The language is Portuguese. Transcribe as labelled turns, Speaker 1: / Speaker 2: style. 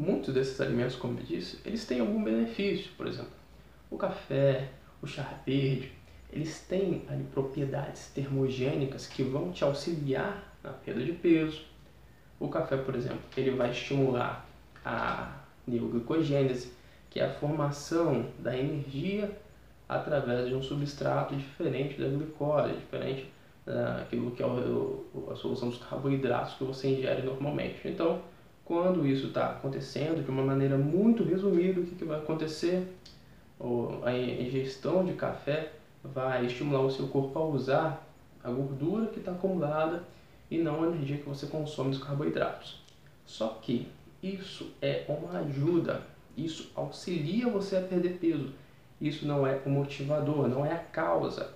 Speaker 1: muitos desses alimentos, como eu disse, eles têm algum benefício. Por exemplo, o café, o chá verde, eles têm ali, propriedades termogênicas que vão te auxiliar na perda de peso. O café, por exemplo, ele vai estimular a neoglicogênese, que é a formação da energia através de um substrato diferente da glicose, diferente daquilo que é a solução dos carboidratos que você ingere normalmente. Então, quando isso está acontecendo de uma maneira muito resumida, o que, que vai acontecer? A ingestão de café vai estimular o seu corpo a usar a gordura que está acumulada e não a energia que você consome dos carboidratos. Só que isso é uma ajuda, isso auxilia você a perder peso. Isso não é o motivador, não é a causa.